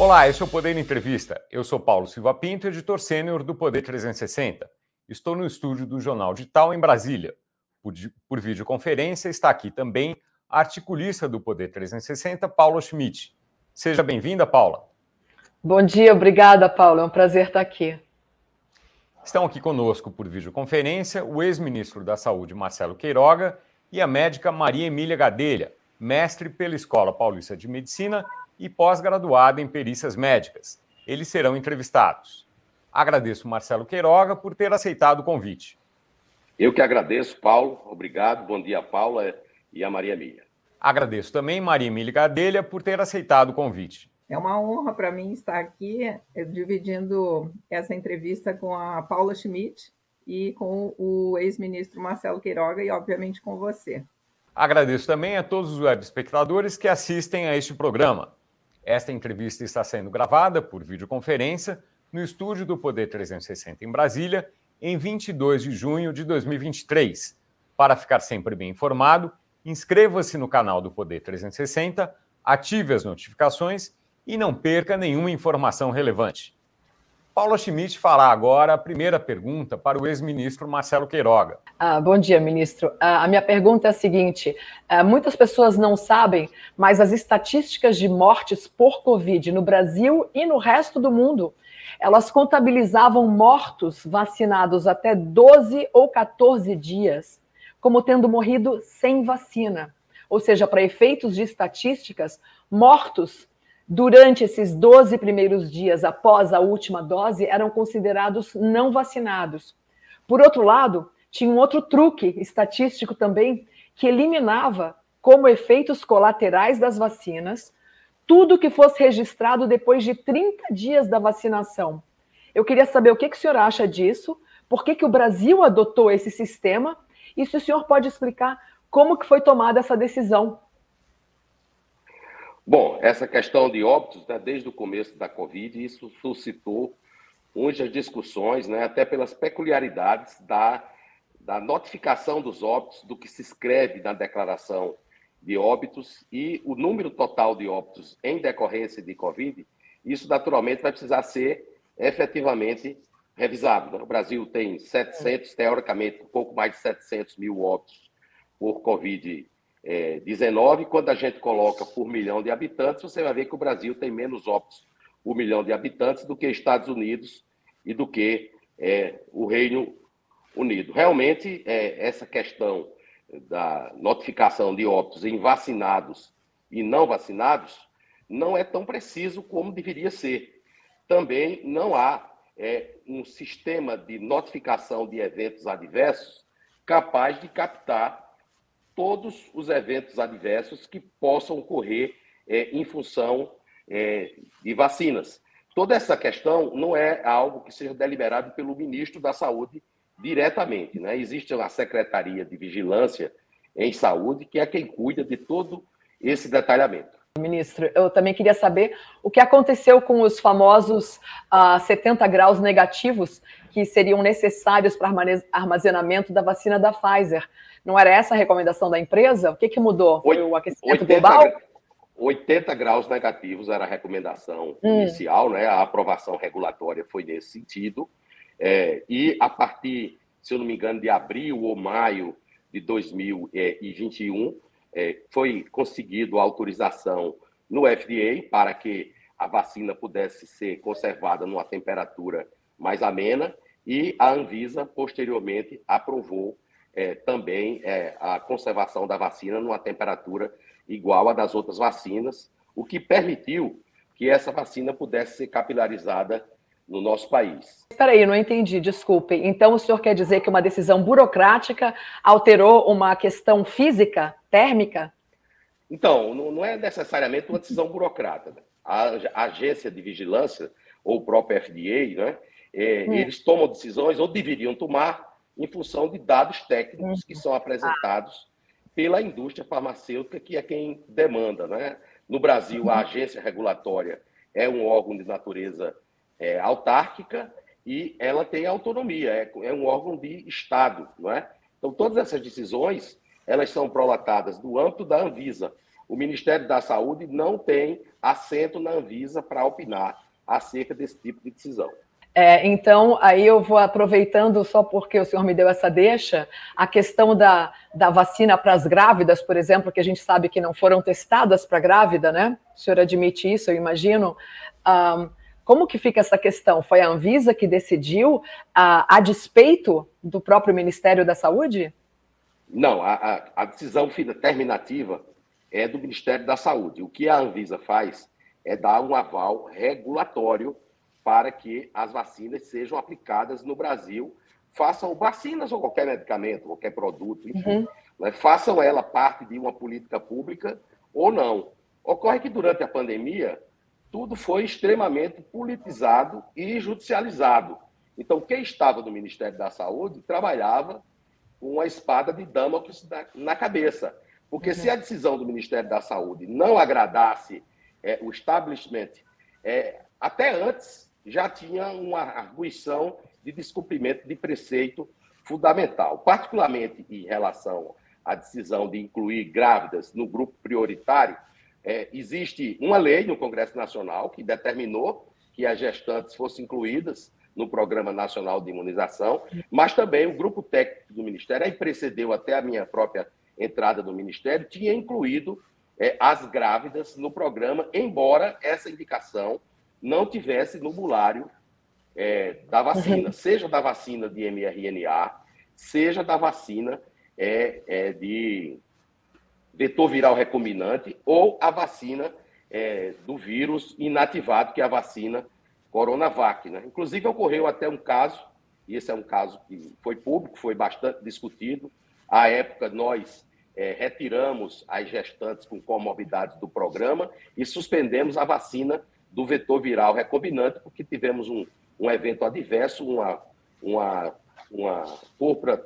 Olá, esse é o Poder Entrevista. Eu sou Paulo Silva Pinto, editor sênior do Poder 360. Estou no estúdio do Jornal Digital em Brasília. Por, por videoconferência está aqui também a articulista do Poder 360, Paula Schmidt. Seja bem-vinda, Paula. Bom dia, obrigada, Paula. É um prazer estar aqui. Estão aqui conosco por videoconferência o ex-ministro da Saúde, Marcelo Queiroga, e a médica Maria Emília Gadelha, mestre pela Escola Paulista de Medicina e pós-graduada em perícias médicas. Eles serão entrevistados. Agradeço Marcelo Queiroga por ter aceitado o convite. Eu que agradeço, Paulo. Obrigado. Bom dia, Paula e a Maria Emília. Agradeço também Maria Emília Gadelha por ter aceitado o convite. É uma honra para mim estar aqui eh, dividindo essa entrevista com a Paula Schmidt e com o ex-ministro Marcelo Queiroga e, obviamente, com você. Agradeço também a todos os web espectadores que assistem a este programa. Esta entrevista está sendo gravada por videoconferência no estúdio do Poder 360 em Brasília, em 22 de junho de 2023. Para ficar sempre bem informado, inscreva-se no canal do Poder 360, ative as notificações e não perca nenhuma informação relevante. Paula Schmidt fará agora a primeira pergunta para o ex-ministro Marcelo Queiroga. Ah, bom dia, ministro. Ah, a minha pergunta é a seguinte: ah, muitas pessoas não sabem, mas as estatísticas de mortes por Covid no Brasil e no resto do mundo, elas contabilizavam mortos vacinados até 12 ou 14 dias, como tendo morrido sem vacina. Ou seja, para efeitos de estatísticas, mortos durante esses 12 primeiros dias após a última dose eram considerados não vacinados. Por outro lado, tinha um outro truque estatístico também que eliminava como efeitos colaterais das vacinas tudo que fosse registrado depois de 30 dias da vacinação. Eu queria saber o que, que o senhor acha disso, por que, que o Brasil adotou esse sistema e se o senhor pode explicar como que foi tomada essa decisão Bom, essa questão de óbitos, né, desde o começo da Covid, isso suscitou muitas discussões, né, até pelas peculiaridades da, da notificação dos óbitos, do que se escreve na declaração de óbitos e o número total de óbitos em decorrência de Covid, isso naturalmente vai precisar ser efetivamente revisado. Né? O Brasil tem 700, teoricamente, um pouco mais de 700 mil óbitos por Covid é, 19, quando a gente coloca por milhão de habitantes, você vai ver que o Brasil tem menos óbitos por milhão de habitantes do que Estados Unidos e do que é, o Reino Unido. Realmente, é, essa questão da notificação de óbitos em vacinados e não vacinados não é tão preciso como deveria ser. Também não há é, um sistema de notificação de eventos adversos capaz de captar todos os eventos adversos que possam ocorrer é, em função é, de vacinas. Toda essa questão não é algo que seja deliberado pelo ministro da Saúde diretamente. Né? Existe uma Secretaria de Vigilância em Saúde, que é quem cuida de todo esse detalhamento. Ministro, eu também queria saber o que aconteceu com os famosos uh, ah, 70 graus negativos que seriam necessários para armazenamento da vacina da Pfizer. Não era essa a recomendação da empresa? O que, que mudou? Foi o aquecimento 80, global? 80 graus negativos era a recomendação hum. inicial, né? A aprovação regulatória foi nesse sentido. É, e a partir, se eu não me engano, de abril ou maio de 2021, é, foi conseguido a autorização no FDA para que a vacina pudesse ser conservada numa temperatura mais amena e a Anvisa, posteriormente, aprovou é, também é, a conservação da vacina numa temperatura igual à das outras vacinas, o que permitiu que essa vacina pudesse ser capilarizada no nosso país. Espera aí, não entendi, desculpe. Então o senhor quer dizer que uma decisão burocrática alterou uma questão física, térmica? Então, não é necessariamente uma decisão burocrática. A agência de vigilância, ou o próprio FDA, né, é, hum. eles tomam decisões, ou deveriam tomar, em função de dados técnicos que são apresentados pela indústria farmacêutica, que é quem demanda. Né? No Brasil, a agência regulatória é um órgão de natureza é, autárquica e ela tem autonomia, é, é, um órgão de Estado. Não é? Então, todas essas decisões elas são prolatadas do âmbito da Anvisa. o Ministério da Saúde não tem assento na Anvisa para opinar acerca desse tipo de decisão. É, então, aí eu vou aproveitando, só porque o senhor me deu essa deixa, a questão da, da vacina para as grávidas, por exemplo, que a gente sabe que não foram testadas para grávida, né? O senhor admite isso, eu imagino. Um, como que fica essa questão? Foi a Anvisa que decidiu a, a despeito do próprio Ministério da Saúde? Não, a, a, decisão terminativa é do Ministério da Saúde. O que a Anvisa faz é dar um aval regulatório para que as vacinas sejam aplicadas no Brasil. Façam vacinas ou qualquer medicamento, qualquer produto, enfim, uhum. né? façam ela parte de uma política pública ou não. Ocorre que durante a pandemia, tudo foi extremamente politizado e judicializado. Então, quem estava no Ministério da Saúde trabalhava com uma espada de Damocles na cabeça. Porque uhum. se a decisão do Ministério da Saúde não agradasse é, o establishment, é, até antes já tinha uma arguição de descumprimento de preceito fundamental, particularmente em relação à decisão de incluir grávidas no grupo prioritário. É, existe uma lei no Congresso Nacional que determinou que as gestantes fossem incluídas no Programa Nacional de Imunização, mas também o grupo técnico do Ministério, aí precedeu até a minha própria entrada no Ministério, tinha incluído é, as grávidas no programa, embora essa indicação não tivesse no bulário é, da vacina, uhum. seja da vacina de mRNA, seja da vacina é, é, de vetor viral recombinante ou a vacina é, do vírus inativado, que é a vacina Coronavac. Né? Inclusive, ocorreu até um caso, e esse é um caso que foi público, foi bastante discutido. À época, nós é, retiramos as gestantes com comorbidades do programa e suspendemos a vacina do vetor viral recombinante, porque tivemos um, um evento adverso, uma, uma, uma púrpura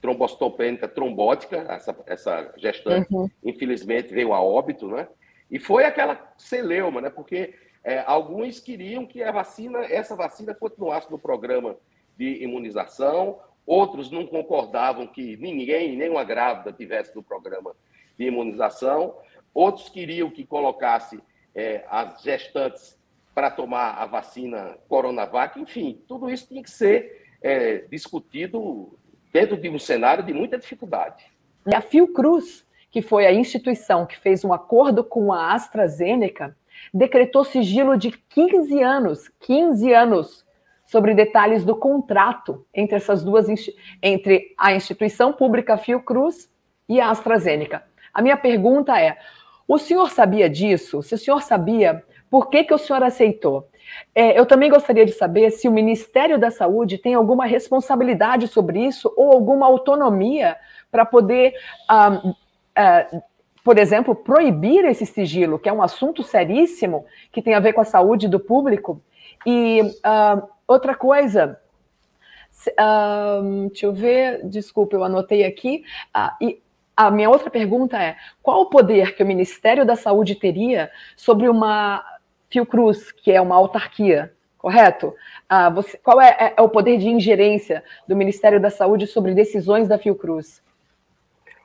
trombocitopênica trombótica, essa, essa gestante, uhum. infelizmente, veio a óbito, né? E foi aquela celeuma, né? Porque é, alguns queriam que a vacina, essa vacina continuasse no programa de imunização, outros não concordavam que ninguém, nenhuma grávida tivesse no programa de imunização, outros queriam que colocasse é, as gestantes para tomar a vacina Coronavac, enfim, tudo isso tinha que ser é, discutido dentro de um cenário de muita dificuldade. E a Fiocruz, que foi a instituição que fez um acordo com a AstraZeneca, decretou sigilo de 15 anos, 15 anos, sobre detalhes do contrato entre essas duas entre a instituição pública Fiocruz e a AstraZeneca. A minha pergunta é: o senhor sabia disso? Se o senhor sabia, por que, que o senhor aceitou? É, eu também gostaria de saber se o Ministério da Saúde tem alguma responsabilidade sobre isso ou alguma autonomia para poder, um, uh, por exemplo, proibir esse sigilo, que é um assunto seríssimo que tem a ver com a saúde do público. E uh, outra coisa, deixa eu ver, desculpa, eu anotei aqui. Uh, e a minha outra pergunta é: qual o poder que o Ministério da Saúde teria sobre uma Fiocruz, que é uma autarquia, correto? Ah, você, qual é, é, é, o poder de ingerência do Ministério da Saúde sobre decisões da Fiocruz?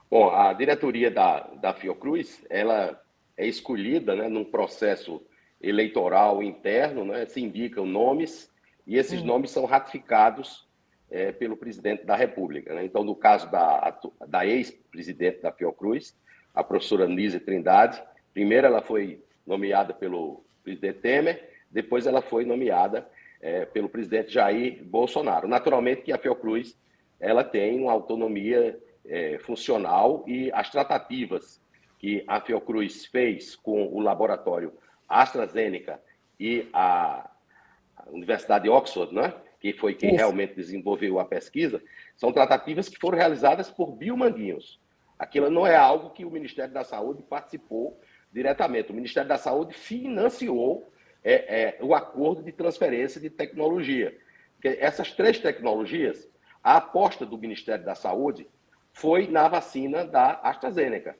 Bom, a diretoria da, da Fiocruz, ela é escolhida né, num processo eleitoral interno, né, se indicam nomes, e esses hum. nomes são ratificados é, pelo presidente da República. Né? Então, no caso da, da ex-presidente da Fiocruz, a professora Nise Trindade, primeiro ela foi nomeada pelo presidente Temer, depois ela foi nomeada é, pelo presidente Jair Bolsonaro. Naturalmente que a Fiocruz ela tem uma autonomia é, funcional e as tratativas que a Fiocruz fez com o laboratório AstraZeneca e a Universidade de Oxford, né? Que foi quem Isso. realmente desenvolveu a pesquisa, são tratativas que foram realizadas por biomanguinhos. Aquilo não é algo que o Ministério da Saúde participou diretamente. O Ministério da Saúde financiou é, é, o acordo de transferência de tecnologia. Porque essas três tecnologias, a aposta do Ministério da Saúde foi na vacina da AstraZeneca,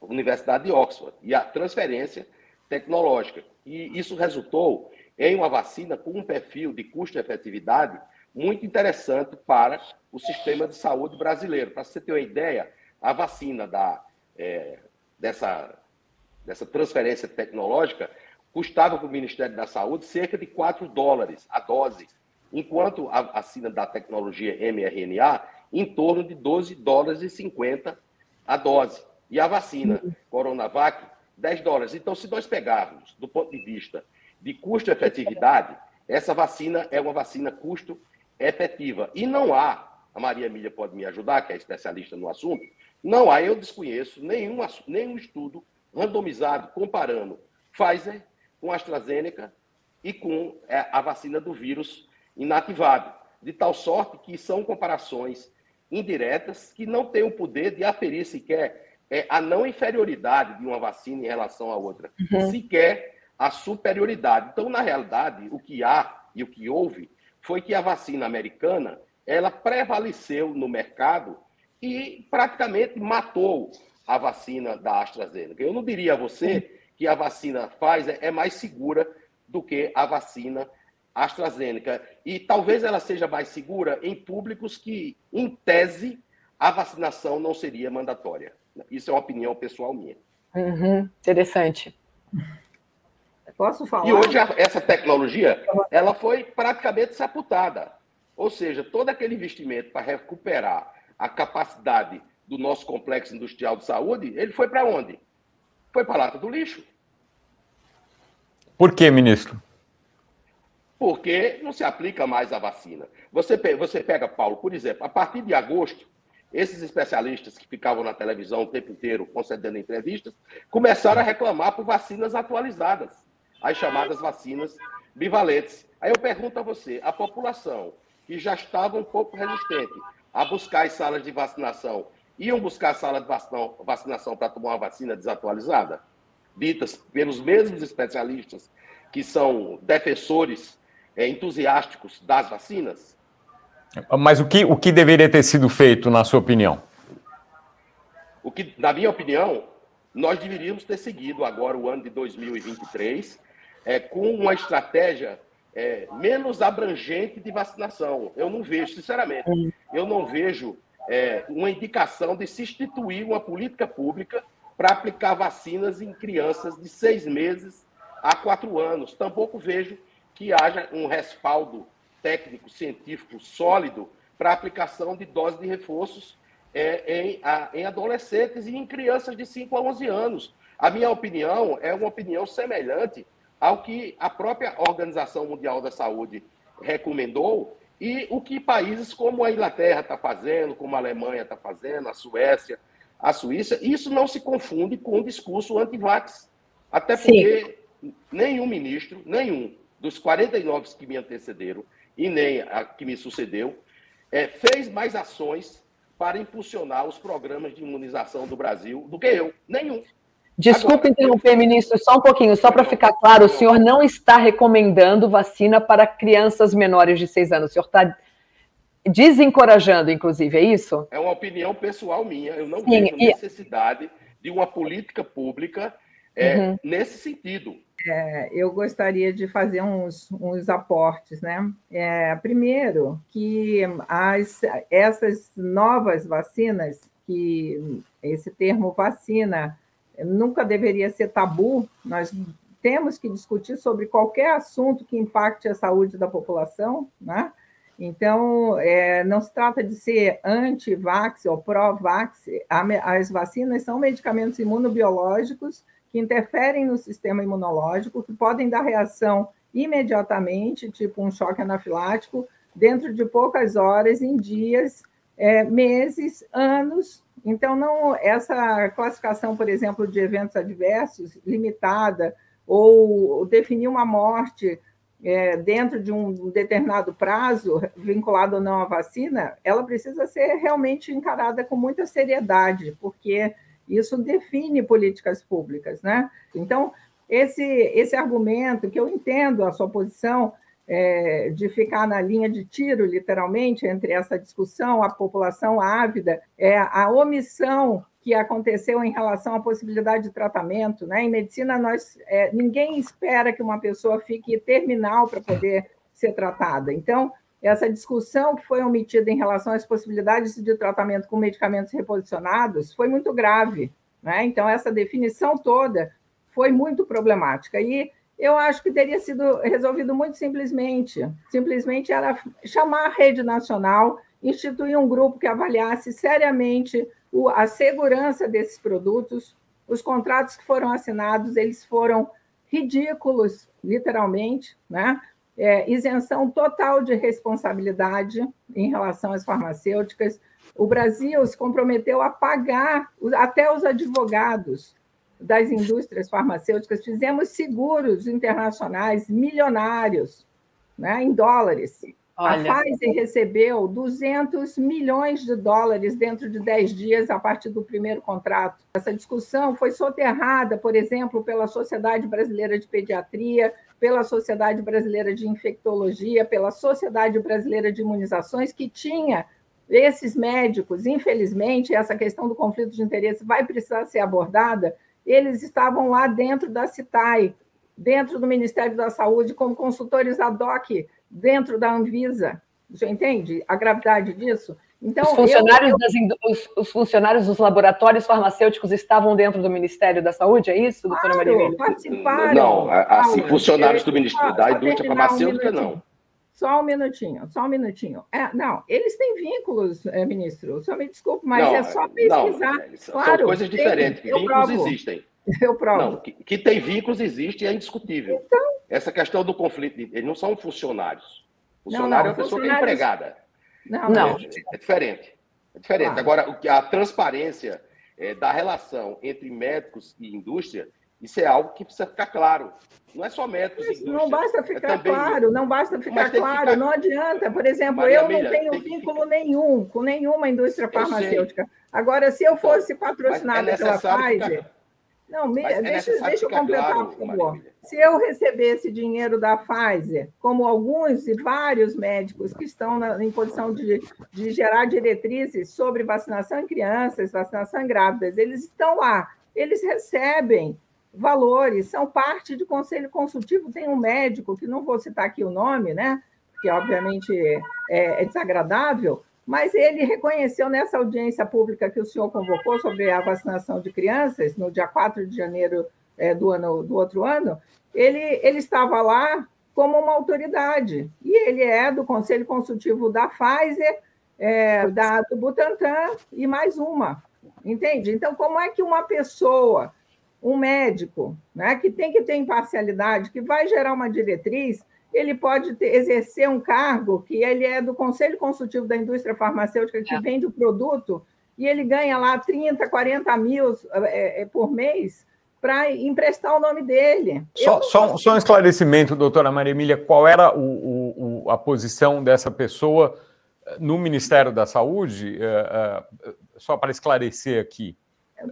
Universidade de Oxford, e a transferência tecnológica. E isso resultou em uma vacina com um perfil de custo-efetividade muito interessante para o sistema de saúde brasileiro. Para você ter uma ideia, a vacina da, é, dessa dessa transferência tecnológica, custava para o Ministério da Saúde cerca de 4 dólares a dose, enquanto a vacina da tecnologia mRNA em torno de 12 dólares e 50 a dose. E a vacina Coronavac, 10 dólares. Então, se nós pegarmos do ponto de vista de custo-efetividade, essa vacina é uma vacina custo-efetiva. E não há, a Maria Emília pode me ajudar, que é especialista no assunto, não há, eu desconheço, nenhum, nenhum estudo randomizado comparando Pfizer com AstraZeneca e com é, a vacina do vírus inativado, de tal sorte que são comparações indiretas que não têm o poder de aferir sequer é, a não inferioridade de uma vacina em relação à outra, uhum. sequer a superioridade. Então, na realidade, o que há e o que houve foi que a vacina americana ela prevaleceu no mercado e praticamente matou a vacina da AstraZeneca. Eu não diria a você que a vacina Pfizer é mais segura do que a vacina AstraZeneca. E talvez ela seja mais segura em públicos que, em tese, a vacinação não seria mandatória. Isso é uma opinião pessoal minha. Uhum, interessante. Posso falar? E hoje essa tecnologia ela foi praticamente sepultada. Ou seja, todo aquele investimento para recuperar a capacidade do nosso complexo industrial de saúde, ele foi para onde? Foi para a lata do lixo. Por que, ministro? Porque não se aplica mais a vacina. Você, você pega, Paulo, por exemplo, a partir de agosto, esses especialistas que ficavam na televisão o tempo inteiro concedendo entrevistas, começaram a reclamar por vacinas atualizadas, as chamadas vacinas bivalentes. Aí eu pergunto a você, a população que já estava um pouco resistente a buscar as salas de vacinação, iam buscar a sala de vacinação para tomar uma vacina desatualizada? Ditas pelos mesmos especialistas que são defensores é, entusiásticos das vacinas? Mas o que, o que deveria ter sido feito, na sua opinião? O que, na minha opinião, nós deveríamos ter seguido agora o ano de 2023 é, com uma estratégia é, menos abrangente de vacinação. Eu não vejo, sinceramente, eu não vejo é, uma indicação de se instituir uma política pública para aplicar vacinas em crianças de seis meses a quatro anos. Tampouco vejo que haja um respaldo técnico, científico sólido para aplicação de doses de reforços é, em, a, em adolescentes e em crianças de 5 a 11 anos. A minha opinião é uma opinião semelhante ao que a própria Organização Mundial da Saúde recomendou e o que países como a Inglaterra está fazendo, como a Alemanha está fazendo, a Suécia, a Suíça, isso não se confunde com o discurso anti-vax. Até porque Sim. nenhum ministro, nenhum, dos 49 que me antecederam e nem a que me sucedeu, é, fez mais ações para impulsionar os programas de imunização do Brasil do que eu. Nenhum. Desculpe interromper, ministro, só um pouquinho, só para ficar claro, o senhor não está recomendando vacina para crianças menores de seis anos, o senhor está desencorajando, inclusive, é isso? É uma opinião pessoal minha, eu não Sim, vejo necessidade de uma política pública é, uhum. nesse sentido. É, eu gostaria de fazer uns, uns aportes, né? É, primeiro, que as, essas novas vacinas, que esse termo vacina nunca deveria ser tabu, nós temos que discutir sobre qualquer assunto que impacte a saúde da população, né? Então, é, não se trata de ser anti-vax ou pró-vax, as vacinas são medicamentos imunobiológicos que interferem no sistema imunológico, que podem dar reação imediatamente, tipo um choque anafilático, dentro de poucas horas, em dias, é, meses, anos. Então, não essa classificação, por exemplo, de eventos adversos limitada ou definir uma morte é, dentro de um determinado prazo, vinculado ou não à vacina, ela precisa ser realmente encarada com muita seriedade, porque isso define políticas públicas, né? Então, esse, esse argumento, que eu entendo a sua posição é, de ficar na linha de tiro, literalmente, entre essa discussão, a população ávida, é, a omissão que aconteceu em relação à possibilidade de tratamento. Né? Em medicina, nós, é, ninguém espera que uma pessoa fique terminal para poder ser tratada. Então, essa discussão que foi omitida em relação às possibilidades de tratamento com medicamentos reposicionados foi muito grave. Né? Então, essa definição toda foi muito problemática. E eu acho que teria sido resolvido muito simplesmente. Simplesmente era chamar a rede nacional, instituir um grupo que avaliasse seriamente a segurança desses produtos. Os contratos que foram assinados, eles foram ridículos, literalmente, né? É, isenção total de responsabilidade em relação às farmacêuticas. O Brasil se comprometeu a pagar até os advogados das indústrias farmacêuticas, fizemos seguros internacionais milionários, né, em dólares. Olha. A Pfizer recebeu 200 milhões de dólares dentro de 10 dias a partir do primeiro contrato. Essa discussão foi soterrada, por exemplo, pela Sociedade Brasileira de Pediatria, pela Sociedade Brasileira de Infectologia, pela Sociedade Brasileira de Imunizações, que tinha esses médicos. Infelizmente, essa questão do conflito de interesse vai precisar ser abordada, eles estavam lá dentro da CITAI, dentro do Ministério da Saúde, como consultores ad hoc, dentro da Anvisa. Você entende a gravidade disso? Então, os, funcionários eu, eu... Os, os, funcionários dos laboratórios farmacêuticos estavam dentro do Ministério da Saúde, é isso, doutora claro, Maria? participaram. Não, assim, funcionários do Ministério da Indústria Farmacêutica, um não. Só um minutinho, só um minutinho. É, não, eles têm vínculos, é, ministro. Só me desculpe, mas não, é só pesquisar. Não, é, claro, são coisas diferentes. Tem, vínculos provo. existem. Eu provo. Não, que, que, tem vínculos existe e é indiscutível. Então, Essa questão do conflito, eles não são funcionários. Funcionário não, não, é uma pessoa que é empregada. Não, não. É, é diferente. É diferente. Claro. Agora, a transparência é, da relação entre médicos e indústria isso é algo que precisa ficar claro. Não é só métodos. Não basta é ficar é também... claro, não basta ficar claro, ficar... não adianta. Por exemplo, Maria eu não tenho vínculo ficar... nenhum com nenhuma indústria farmacêutica. Agora, se eu então, fosse patrocinada é pela Pfizer. Ficar... Não, me... é deixa, deixa eu completar, claro, por favor. Se eu recebesse dinheiro da Pfizer, como alguns e vários médicos que estão na, em posição de, de gerar diretrizes sobre vacinação em crianças, vacinação em grávidas, eles estão lá, eles recebem valores, são parte de conselho consultivo. Tem um médico, que não vou citar aqui o nome, né? Porque, obviamente, é, é desagradável, mas ele reconheceu nessa audiência pública que o senhor convocou sobre a vacinação de crianças, no dia 4 de janeiro é, do, ano, do outro ano, ele, ele estava lá como uma autoridade, e ele é do Conselho Consultivo da Pfizer, é, da, do Butantan e mais uma, entende? Então, como é que uma pessoa um médico, né, que tem que ter imparcialidade, que vai gerar uma diretriz, ele pode ter, exercer um cargo que ele é do Conselho Consultivo da Indústria Farmacêutica, que é. vende o produto, e ele ganha lá 30, 40 mil é, é, por mês para emprestar o nome dele. Só, só, só, um esclarecimento, doutora Maria Emília, qual era o, o, a posição dessa pessoa no Ministério da Saúde? Só para esclarecer aqui.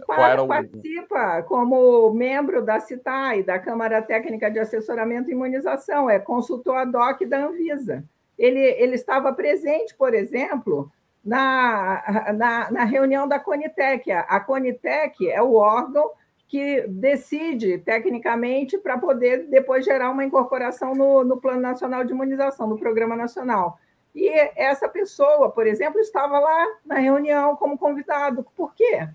Para, o... Participa como membro da CITAI, da Câmara Técnica de Assessoramento e Imunização, é consultor ad hoc da Anvisa. Ele, ele estava presente, por exemplo, na, na, na reunião da Conitec. A Conitec é o órgão que decide tecnicamente para poder depois gerar uma incorporação no, no Plano Nacional de Imunização, no Programa Nacional. E essa pessoa, por exemplo, estava lá na reunião como convidado. Por quê?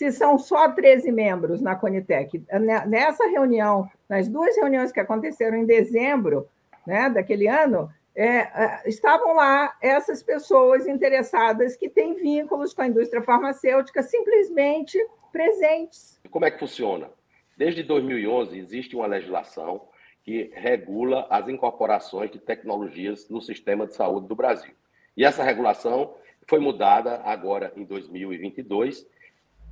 Se são só 13 membros na Conitec. Nessa reunião, nas duas reuniões que aconteceram em dezembro né, daquele ano, é, é, estavam lá essas pessoas interessadas que têm vínculos com a indústria farmacêutica simplesmente presentes. Como é que funciona? Desde 2011 existe uma legislação que regula as incorporações de tecnologias no sistema de saúde do Brasil. E essa regulação foi mudada agora em 2022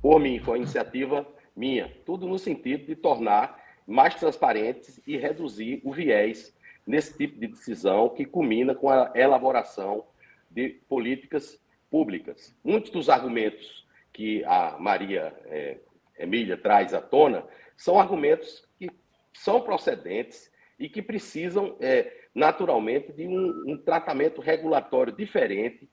por mim, foi uma iniciativa minha, tudo no sentido de tornar mais transparentes e reduzir o viés nesse tipo de decisão que culmina com a elaboração de políticas públicas. Muitos dos argumentos que a Maria é, Emília traz à tona são argumentos que são procedentes e que precisam, é, naturalmente, de um, um tratamento regulatório diferente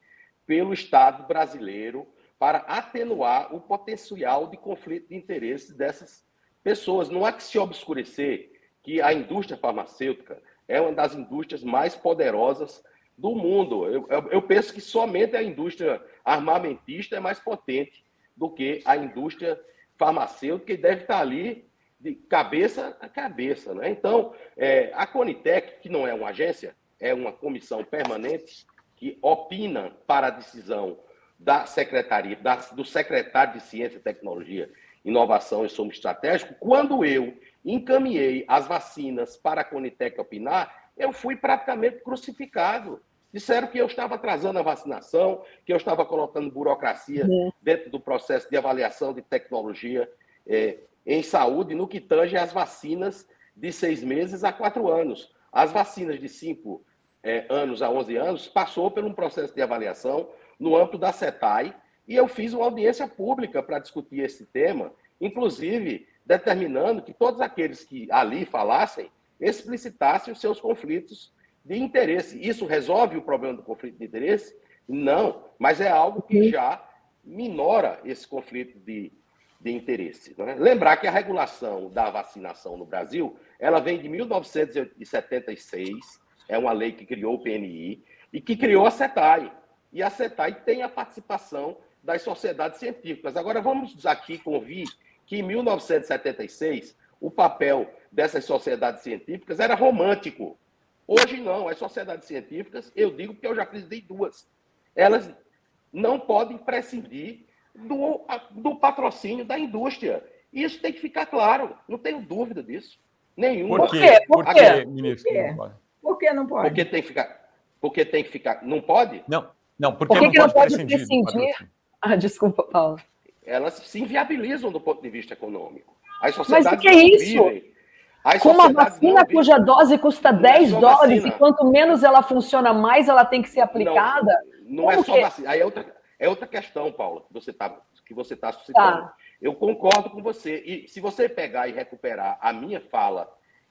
pelo Estado brasileiro para atenuar o potencial de conflito de interesses dessas pessoas. Não há que se obscurecer que a indústria farmacêutica é uma das indústrias mais poderosas do mundo. Eu, eu, eu, penso que somente a indústria armamentista é mais potente do que a indústria farmacêutica e deve estar ali de cabeça a cabeça. Né? Então, é, a Conitec, que não é uma agência, é uma comissão permanente que opina para a decisão da secretaria, da, do secretário de Ciência, Tecnologia, Inovação e Sumo Estratégico, quando eu encaminhei as vacinas para a Conitec opinar, eu fui praticamente crucificado. Disseram que eu estava atrasando a vacinação, que eu estava colocando burocracia é. dentro do processo de avaliação de tecnologia é, em saúde, no que tange às vacinas de seis meses a quatro anos. As vacinas de cinco é, anos a 11 anos passou por um processo de avaliação no âmbito da CETAI, e eu fiz uma audiência pública para discutir esse tema, inclusive determinando que todos aqueles que ali falassem explicitassem os seus conflitos de interesse. Isso resolve o problema do conflito de interesse? Não, mas é algo que já minora esse conflito de, de interesse. Né? Lembrar que a regulação da vacinação no Brasil, ela vem de 1976, é uma lei que criou o PNI e que criou a CETAI. E a CETAI tem a participação das sociedades científicas. Agora, vamos aqui convir que em 1976 o papel dessas sociedades científicas era romântico. Hoje não, as sociedades científicas, eu digo que eu já presidei duas, elas não podem prescindir do, do patrocínio da indústria. Isso tem que ficar claro, não tenho dúvida disso. Nenhuma. Por quê? Por quê, ministro? Por quê? Por que não pode? Porque tem que ficar. Porque tem que ficar. Não pode? Não, não, porque Por que não, que não pode, pode prescindir? Ah, desculpa, Paulo. Elas se inviabilizam do ponto de vista econômico. As sociedades Mas o que é isso? Vivem. Com uma vacina cuja dose custa 10 é dólares vacina. e quanto menos ela funciona, mais ela tem que ser aplicada? Não, não é só que... vacina. Aí é outra, é outra questão, Paula, que você está que você tá suscitando. Tá. Eu concordo com você. E se você pegar e recuperar a minha fala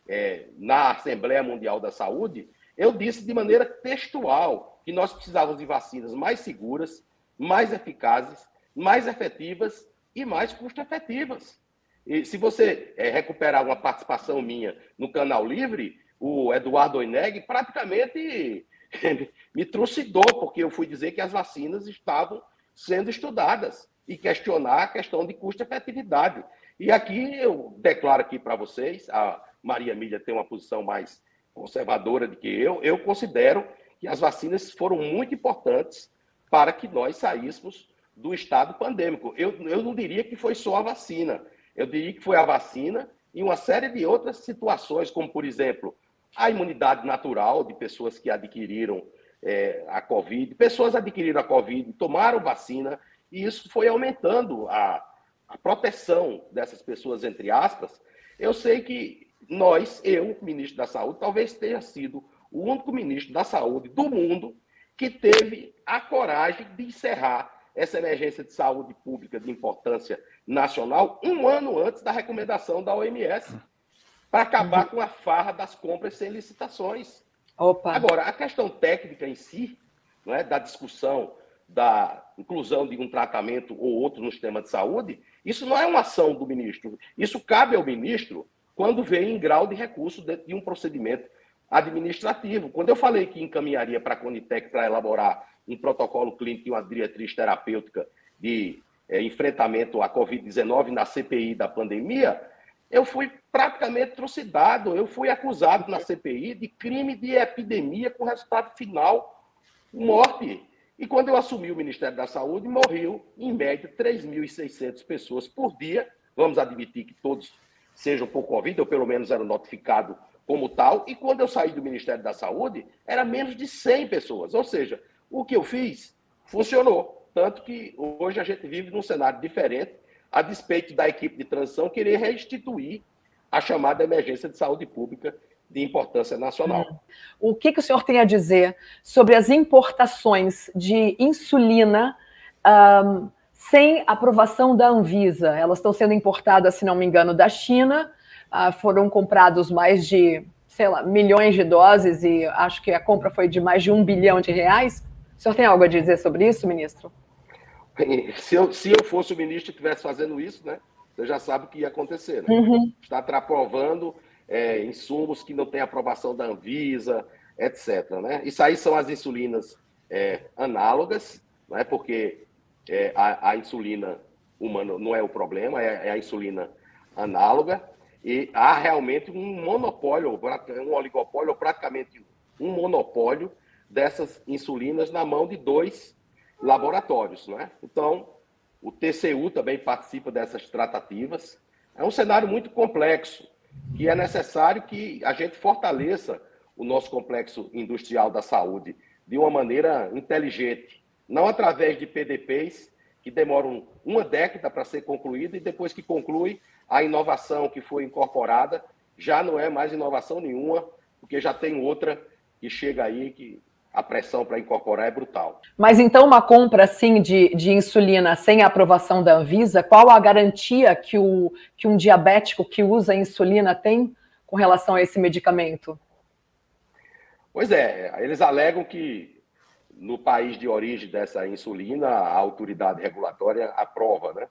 é, na Assembleia Mundial da Saúde, eu disse de maneira textual que nós precisávamos de vacinas mais seguras, mais eficazes, mais efetivas e mais custo-efetivas. E se você é, recuperar uma participação minha no Canal Livre, o Eduardo Oineg praticamente me trucidou, porque eu fui dizer que as vacinas estavam sendo estudadas e questionar a questão de custo-efetividade. E aqui eu declaro aqui para vocês, a, Maria Mília tem uma posição mais conservadora do que eu, eu considero que as vacinas foram muito importantes para que nós saíssemos do estado pandêmico. Eu, eu não diria que foi só a vacina, eu diria que foi a vacina e uma série de outras situações, como, por exemplo, a imunidade natural de pessoas que adquiriram é, a Covid, pessoas adquiriram a Covid, tomaram vacina, e isso foi aumentando a, a proteção dessas pessoas, entre aspas. Eu sei que nós, eu, ministro da Saúde, talvez tenha sido o único ministro da Saúde do mundo que teve a coragem de encerrar essa emergência de saúde pública de importância nacional um ano antes da recomendação da OMS, para acabar com a farra das compras sem licitações. Opa. Agora, a questão técnica em si, não é, da discussão da inclusão de um tratamento ou outro no sistema de saúde, isso não é uma ação do ministro. Isso cabe ao ministro quando vem em grau de recurso dentro de um procedimento administrativo. Quando eu falei que encaminharia para a Conitec para elaborar um protocolo clínico e uma diretriz terapêutica de é, enfrentamento à Covid-19 na CPI da pandemia, eu fui praticamente trucidado, eu fui acusado na CPI de crime de epidemia com resultado final morte. E quando eu assumi o Ministério da Saúde, morreu, em média, 3.600 pessoas por dia. Vamos admitir que todos sejam por Covid, ou pelo menos eram notificados como tal, e quando eu saí do Ministério da Saúde, era menos de 100 pessoas. Ou seja, o que eu fiz funcionou. Tanto que hoje a gente vive num cenário diferente, a despeito da equipe de transição querer restituir a chamada emergência de saúde pública de importância nacional. O que, que o senhor tem a dizer sobre as importações de insulina um, sem aprovação da Anvisa. Elas estão sendo importadas, se não me engano, da China. Ah, foram comprados mais de, sei lá, milhões de doses e acho que a compra foi de mais de um bilhão de reais. O senhor tem algo a dizer sobre isso, ministro? Se eu, se eu fosse o ministro e estivesse fazendo isso, né? Você já sabe o que ia acontecer, né? Uhum. Está aprovando é, insumos que não têm aprovação da Anvisa, etc. Né? Isso aí são as insulinas é, análogas, né? porque é, a, a, insulina humana não é o problema, é, é, a insulina análoga. E há realmente um monopólio, um oligopólio, ou praticamente um monopólio dessas insulinas na mão de dois laboratórios. Né? Então, o TCU também participa dessas tratativas. É um cenário muito complexo, que é necessário que a gente fortaleça o nosso complexo industrial da saúde de uma maneira inteligente, não através de PDPs que demoram uma década para ser concluída e depois que conclui, a inovação que foi incorporada já não é mais inovação nenhuma, porque já tem outra que chega aí que a pressão para incorporar é brutal. Mas então uma compra assim de, de insulina sem a aprovação da Anvisa, qual a garantia que, o, que um diabético que usa insulina tem com relação a esse medicamento? Pois é, eles alegam que no país de origem dessa insulina, a autoridade regulatória aprova, né?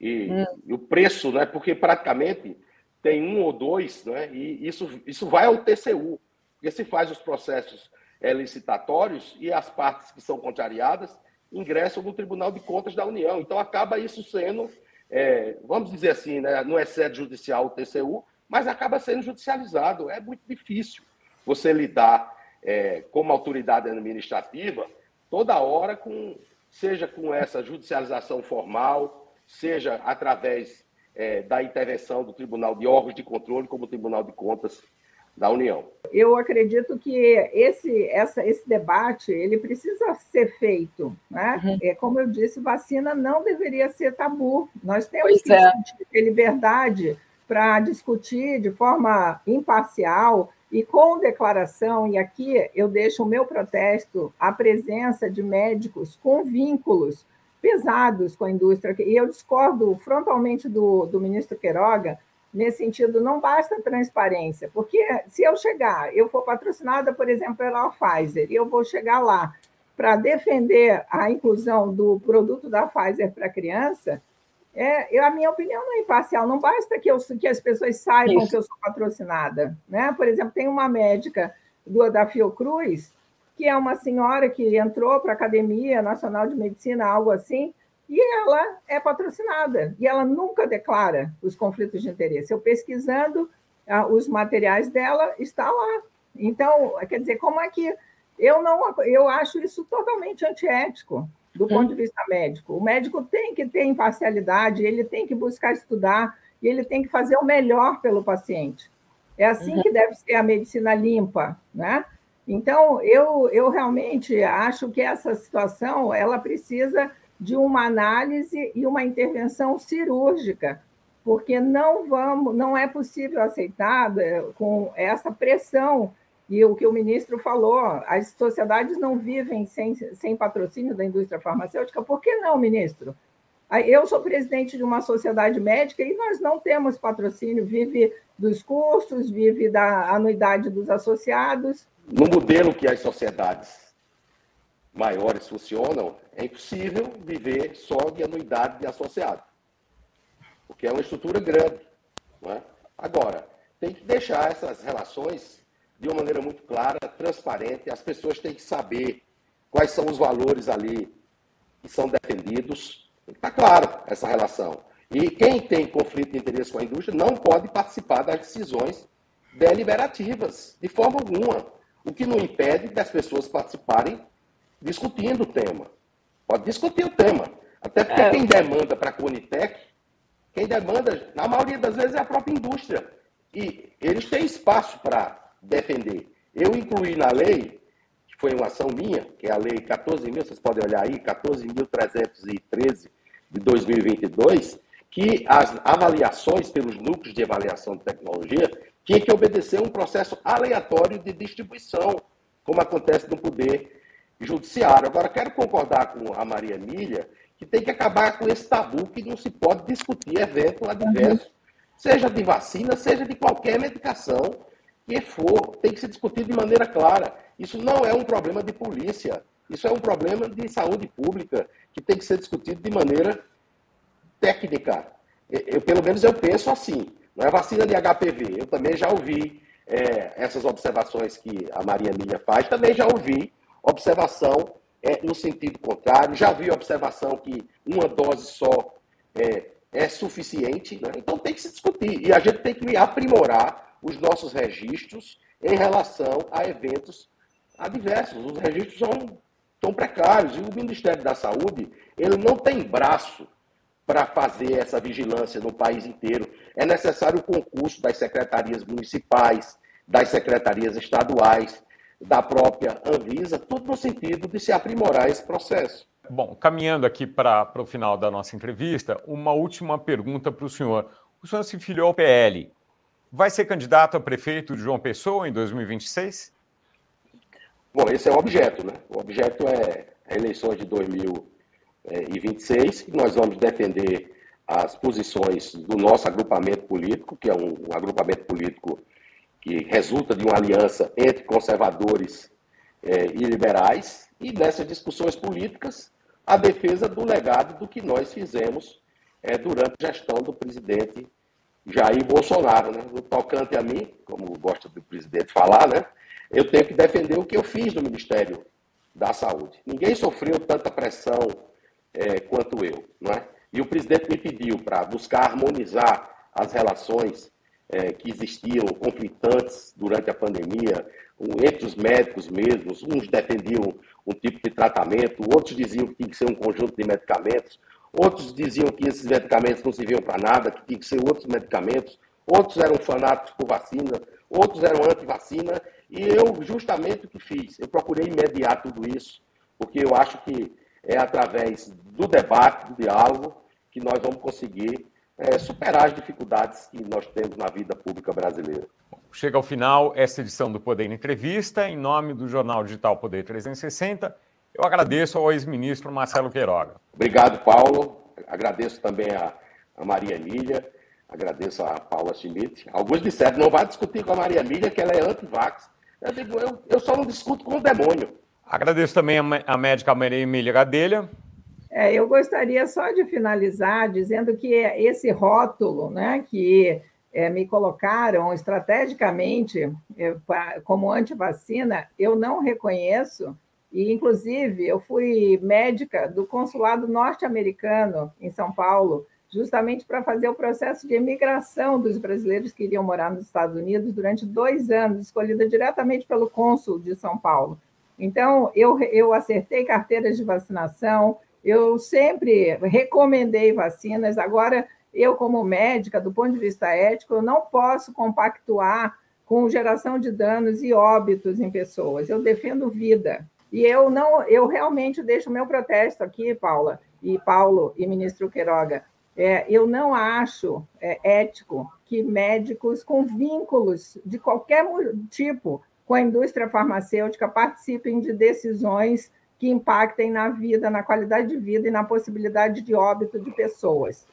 E, hum. e, o preço, né? Porque praticamente tem um ou dois, né? E isso, isso vai ao TCU, porque se faz os processos é, licitatórios e as partes que são contrariadas ingressam no Tribunal de Contas da União. Então acaba isso sendo, é, vamos dizer assim, né? Não é sede judicial o TCU, mas acaba sendo judicializado. É muito difícil você lidar é, como autoridade administrativa, toda hora, com, seja com essa judicialização formal, seja através é, da intervenção do Tribunal de Órgãos de Controle, como o Tribunal de Contas da União. Eu acredito que esse, essa, esse debate ele precisa ser feito. Né? Uhum. É, como eu disse, vacina não deveria ser tabu. Nós temos pois que é. ter liberdade para discutir de forma imparcial e com declaração, e aqui eu deixo o meu protesto, a presença de médicos com vínculos pesados com a indústria, e eu discordo frontalmente do, do ministro Queiroga, nesse sentido, não basta transparência, porque se eu chegar, eu for patrocinada, por exemplo, pela Pfizer, e eu vou chegar lá para defender a inclusão do produto da Pfizer para criança, é, eu, a minha opinião não é imparcial, não basta que, eu, que as pessoas saibam Isso. que eu sou patrocinada. Né? Por exemplo, tem uma médica do, da Fiocruz, que é uma senhora que entrou para a Academia Nacional de Medicina, algo assim, e ela é patrocinada, e ela nunca declara os conflitos de interesse. Eu pesquisando ah, os materiais dela, está lá. Então, quer dizer, como é que eu não eu acho isso totalmente antiético do ponto de vista médico. O médico tem que ter imparcialidade, ele tem que buscar estudar e ele tem que fazer o melhor pelo paciente. É assim uhum. que deve ser a medicina limpa, né? Então, eu, eu realmente acho que essa situação ela precisa de uma análise e uma intervenção cirúrgica, porque não vamos, não é possível aceitar eh, com essa pressão e o que o ministro falou, as sociedades não vivem sem, sem patrocínio da indústria farmacêutica. Por que não, ministro? Eu sou presidente de uma sociedade médica e nós não temos patrocínio, vive dos custos, vive da anuidade dos associados. No modelo que as sociedades maiores funcionam, é impossível viver só de anuidade de associado, porque é uma estrutura grande. É? Agora, tem que deixar essas relações de uma maneira muito clara, transparente. As pessoas têm que saber quais são os valores ali que são defendidos. Está claro essa relação. E quem tem conflito de interesse com a indústria não pode participar das decisões deliberativas, de forma alguma. O que não impede das pessoas participarem discutindo o tema. Pode discutir o tema. Até porque é. quem demanda para a Conitec, quem demanda, na maioria das vezes, é a própria indústria. E eles têm espaço para defender. Eu incluí na lei, que foi uma ação minha, que é a lei 14 mil, vocês podem olhar aí, 14.313 de 2022, que as avaliações pelos núcleos de avaliação de tecnologia tinha que obedecer um processo aleatório de distribuição, como acontece no poder judiciário. Agora, quero concordar com a Maria Emília que tem que acabar com esse tabu que não se pode discutir evento adverso, uhum. seja de vacina, seja de qualquer medicação, que for, tem que ser discutido de maneira clara. Isso não é um problema de polícia, isso é um problema de saúde pública, que tem que ser discutido de maneira técnica. Eu, pelo menos eu penso assim. Não é vacina de HPV. Eu também já ouvi é, essas observações que a Maria Emília faz, também já ouvi observação é, no sentido contrário, já vi observação que uma dose só é, é suficiente, né? então tem que se discutir. E a gente tem que aprimorar os nossos registros em relação a eventos adversos. Os registros são tão precários e o Ministério da Saúde ele não tem braço para fazer essa vigilância no país inteiro. É necessário o concurso das secretarias municipais, das secretarias estaduais, da própria Anvisa, tudo no sentido de se aprimorar esse processo. Bom, caminhando aqui para o final da nossa entrevista, uma última pergunta para o senhor. O senhor se filiou ao PL. Vai ser candidato a prefeito de João Pessoa em 2026? Bom, esse é o objeto, né? O objeto é a eleição de 2026, que nós vamos defender as posições do nosso agrupamento político, que é um, um agrupamento político que resulta de uma aliança entre conservadores eh, e liberais, e nessas discussões políticas, a defesa do legado do que nós fizemos eh, durante a gestão do presidente Jair Bolsonaro. Né? No tocante a mim, como gosta do presidente falar, né? eu tenho que defender o que eu fiz no Ministério da Saúde. Ninguém sofreu tanta pressão eh, quanto eu. Não é? E o presidente me pediu para buscar harmonizar as relações é, que existiam conflitantes durante a pandemia, entre os médicos mesmos, uns defendiam um tipo de tratamento, outros diziam que tinha que ser um conjunto de medicamentos, outros diziam que esses medicamentos não serviam para nada, que tinha que ser outros medicamentos, outros eram fanáticos por vacina, outros eram anti-vacina, e eu justamente o que fiz, eu procurei mediar tudo isso, porque eu acho que é através do debate, do diálogo, que nós vamos conseguir é, superar as dificuldades que nós temos na vida pública brasileira. Chega ao final esta edição do Poder Entrevista. Em nome do Jornal Digital Poder 360, eu agradeço ao ex-ministro Marcelo Queiroga. Obrigado, Paulo. Agradeço também a, a Maria Emília. Agradeço a Paula Schmidt. Alguns disseram, não vai discutir com a Maria Emília, que ela é anti-vax. Eu digo, eu, eu só não discuto com o demônio. Agradeço também a médica Maria Emília Gadelha. É, eu gostaria só de finalizar dizendo que esse rótulo né, que é, me colocaram estrategicamente é, como antivacina, eu não reconheço, e inclusive eu fui médica do consulado norte-americano em São Paulo, justamente para fazer o processo de imigração dos brasileiros que iriam morar nos Estados Unidos durante dois anos, escolhida diretamente pelo cônsul de São Paulo. Então, eu, eu acertei carteiras de vacinação, eu sempre recomendei vacinas. Agora, eu, como médica, do ponto de vista ético, eu não posso compactuar com geração de danos e óbitos em pessoas. Eu defendo vida. E eu não, eu realmente deixo meu protesto aqui, Paula e Paulo e ministro Queiroga. É, eu não acho é, ético que médicos com vínculos de qualquer tipo com a indústria farmacêutica participem de decisões que impactem na vida, na qualidade de vida e na possibilidade de óbito de pessoas.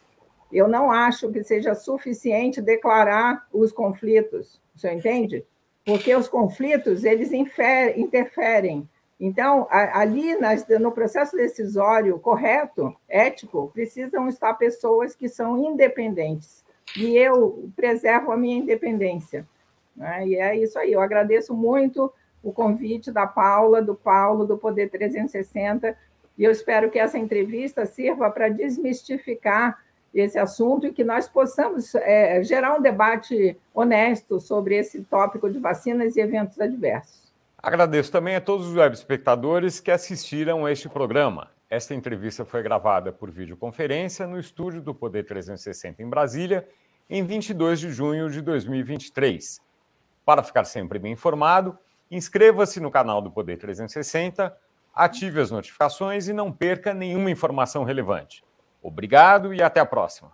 Eu não acho que seja suficiente declarar os conflitos, você entende? Porque os conflitos, eles interferem. Então, ali no processo decisório correto, ético, precisam estar pessoas que são independentes. E eu preservo a minha independência. Né? E é isso aí. Eu agradeço muito o convite da Paula, do Paulo, do Poder 360, e eu espero que essa entrevista sirva para desmistificar esse assunto e que nós possamos é, gerar um debate honesto sobre esse tópico de vacinas e eventos adversos. Agradeço também a todos os web espectadores que assistiram este programa. Esta entrevista foi gravada por videoconferência no estúdio do Poder 360 em Brasília, em 22 de junho de 2023. Para ficar sempre bem informado, Inscreva-se no canal do Poder 360, ative as notificações e não perca nenhuma informação relevante. Obrigado e até a próxima.